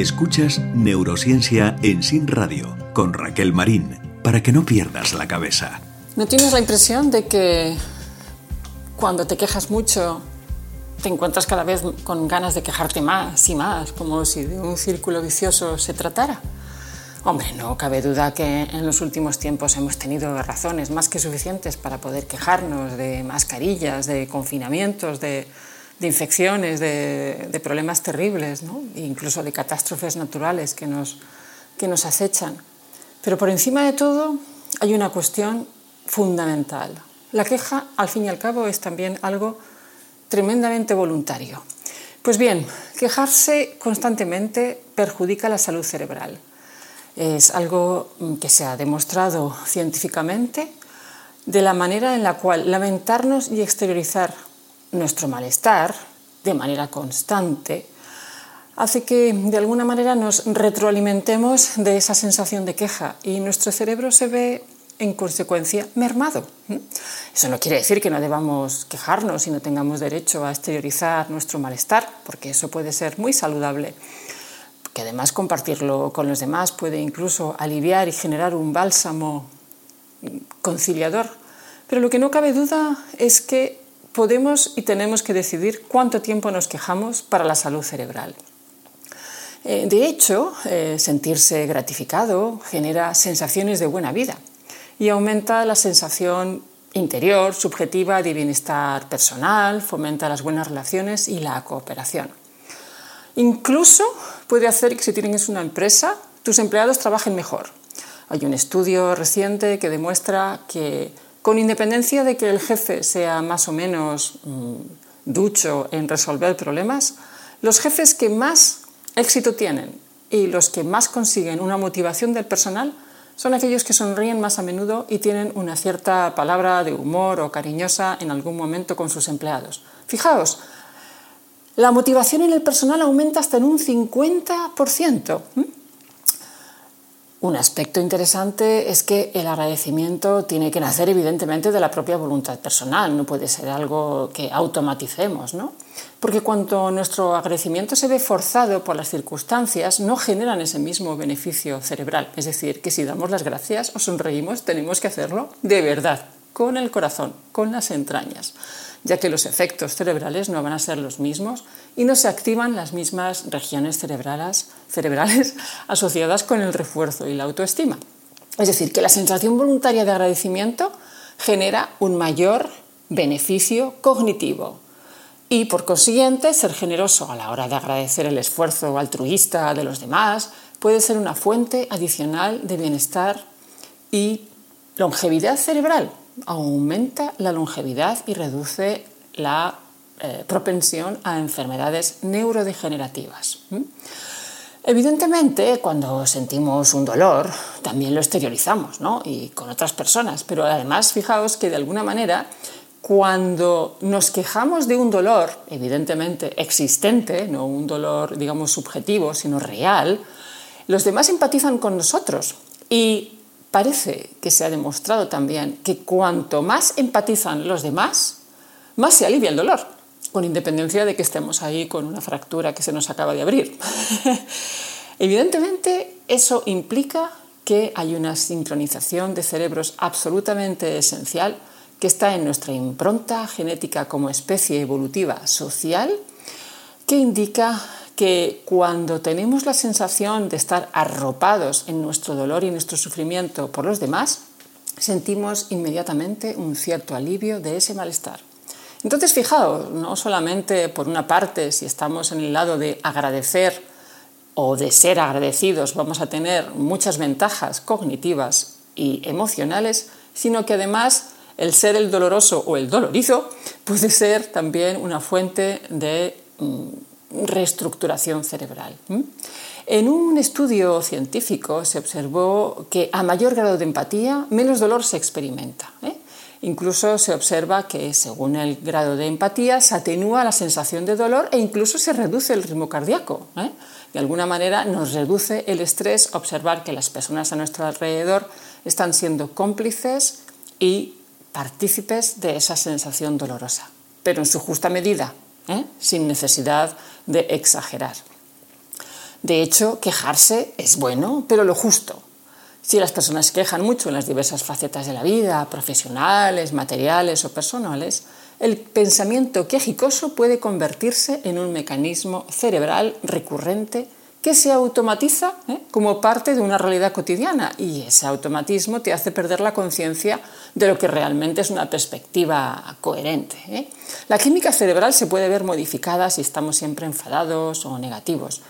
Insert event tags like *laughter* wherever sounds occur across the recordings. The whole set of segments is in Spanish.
Escuchas Neurociencia en Sin Radio con Raquel Marín para que no pierdas la cabeza. ¿No tienes la impresión de que cuando te quejas mucho te encuentras cada vez con ganas de quejarte más y más, como si de un círculo vicioso se tratara. Hombre, no cabe duda que en los últimos tiempos hemos tenido razones más que suficientes para poder quejarnos de mascarillas, de confinamientos, de, infecciones, de, problemas terribles, ¿no? E incluso de catástrofes naturales que nos, que nos acechan. Pero por encima de todo hay una cuestión fundamental. La queja, al fin y al cabo, es también algo tremendamente voluntario. Pues bien, quejarse constantemente perjudica la salud cerebral. Es algo que se ha demostrado científicamente de la manera en la cual lamentarnos y exteriorizar nuestro malestar de manera constante hace que de alguna manera nos retroalimentemos de esa sensación de queja y nuestro cerebro se ve en consecuencia, mermado. Eso no quiere decir que no debamos quejarnos y no tengamos derecho a exteriorizar nuestro malestar, porque eso puede ser muy saludable. Que además compartirlo con los demás puede incluso aliviar y generar un bálsamo conciliador. Pero lo que no cabe duda es que podemos y tenemos que decidir cuánto tiempo nos quejamos para la salud cerebral. Eh, de hecho, eh, sentirse gratificado genera sensaciones de buena vida y aumenta la sensación interior, subjetiva de bienestar personal, fomenta las buenas relaciones y la cooperación. Incluso puede hacer que si tienes una empresa, tus empleados trabajen mejor. Hay un estudio reciente que demuestra que con independencia de que el jefe sea más o menos mm, ducho en resolver problemas, los jefes que más éxito tienen y los que más consiguen una motivación del personal son aquellos que sonríen más a menudo y tienen una cierta palabra de humor o cariñosa en algún momento con sus empleados. Fijaos, la motivación en el personal aumenta hasta en un 50%. Un aspecto interesante es que el agradecimiento tiene que nacer evidentemente de la propia voluntad personal, no puede ser algo que automaticemos, ¿no? Porque cuando nuestro agradecimiento se ve forzado por las circunstancias, no generan ese mismo beneficio cerebral. Es decir, que si damos las gracias o sonreímos, tenemos que hacerlo de verdad, con el corazón, con las entrañas ya que los efectos cerebrales no van a ser los mismos y no se activan las mismas regiones cerebrales, cerebrales *laughs* asociadas con el refuerzo y la autoestima. Es decir, que la sensación voluntaria de agradecimiento genera un mayor beneficio cognitivo y por consiguiente ser generoso a la hora de agradecer el esfuerzo altruista de los demás puede ser una fuente adicional de bienestar y longevidad cerebral, aumenta la longevidad y reduce la eh, propensión a enfermedades neurodegenerativas. Evidentemente, cuando sentimos un dolor, también lo exteriorizamos, ¿no? Y con otras personas. Pero además, fijaos que de alguna manera, cuando nos quejamos de un dolor, evidentemente existente, no un dolor, digamos, subjetivo, sino real, los demás empatizan con nosotros. Y parece que se ha demostrado también que cuanto más empatizan los demás, más se alivia el dolor, con independencia de que estemos ahí con una fractura que se nos acaba de abrir. *laughs* Evidentemente, eso implica que hay una sincronización de cerebros absolutamente esencial que está en nuestra impronta genética como especie evolutiva social, que indica que cuando tenemos la sensación de estar arropados en nuestro dolor y nuestro sufrimiento por los demás, sentimos inmediatamente un cierto alivio de ese malestar. Entonces, fijaos, no solamente por una parte, si estamos en el lado de agradecer o de ser agradecidos, vamos a tener muchas ventajas cognitivas y emocionales, sino que además el ser el doloroso o el dolorizo puede ser también una fuente de mm, reestructuración cerebral. En un estudio científico se observó que a mayor grado de empatía, menos dolor se experimenta. ¿eh? Incluso se observa que según el grado de empatía se atenúa la sensación de dolor e incluso se reduce el ritmo cardíaco. ¿eh? De alguna manera nos reduce el estrés observar que las personas a nuestro alrededor están siendo cómplices y partícipes de esa sensación dolorosa, pero en su justa medida, ¿eh? sin necesidad de exagerar. De hecho, quejarse es bueno, pero lo justo. Si las personas quejan mucho en las diversas facetas de la vida, profesionales, materiales o personales, el pensamiento quejicoso puede convertirse en un mecanismo cerebral recurrente que se automatiza ¿eh? como parte de una realidad cotidiana y ese automatismo te hace perder la conciencia de lo que realmente es una perspectiva coherente. ¿eh? La química cerebral se puede ver modificada si estamos siempre enfadados o negativos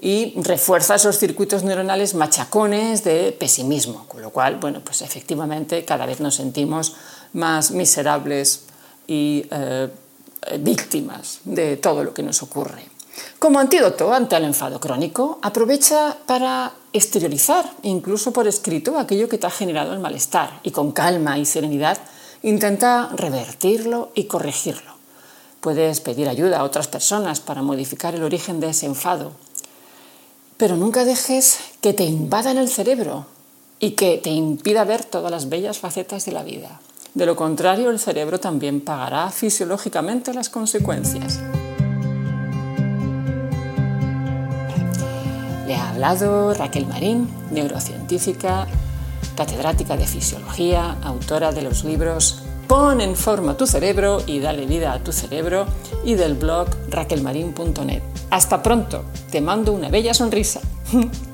y refuerza esos circuitos neuronales machacones de pesimismo, con lo cual, bueno, pues efectivamente cada vez nos sentimos más miserables y eh, víctimas de todo lo que nos ocurre. Como antídoto ante el enfado crónico, aprovecha para exteriorizar, incluso por escrito, aquello que te ha generado el malestar y con calma y serenidad intenta revertirlo y corregirlo. Puedes pedir ayuda a otras personas para modificar el origen de ese enfado pero nunca dejes que te invadan el cerebro y que te impida ver todas las bellas facetas de la vida. De lo contrario, el cerebro también pagará fisiológicamente las consecuencias. Raquel Marín, neurocientífica, catedrática de fisiología, autora de los libros Pon en forma tu cerebro y dale vida a tu cerebro y del blog raquelmarin.net. Hasta pronto, te mando una bella sonrisa. *laughs*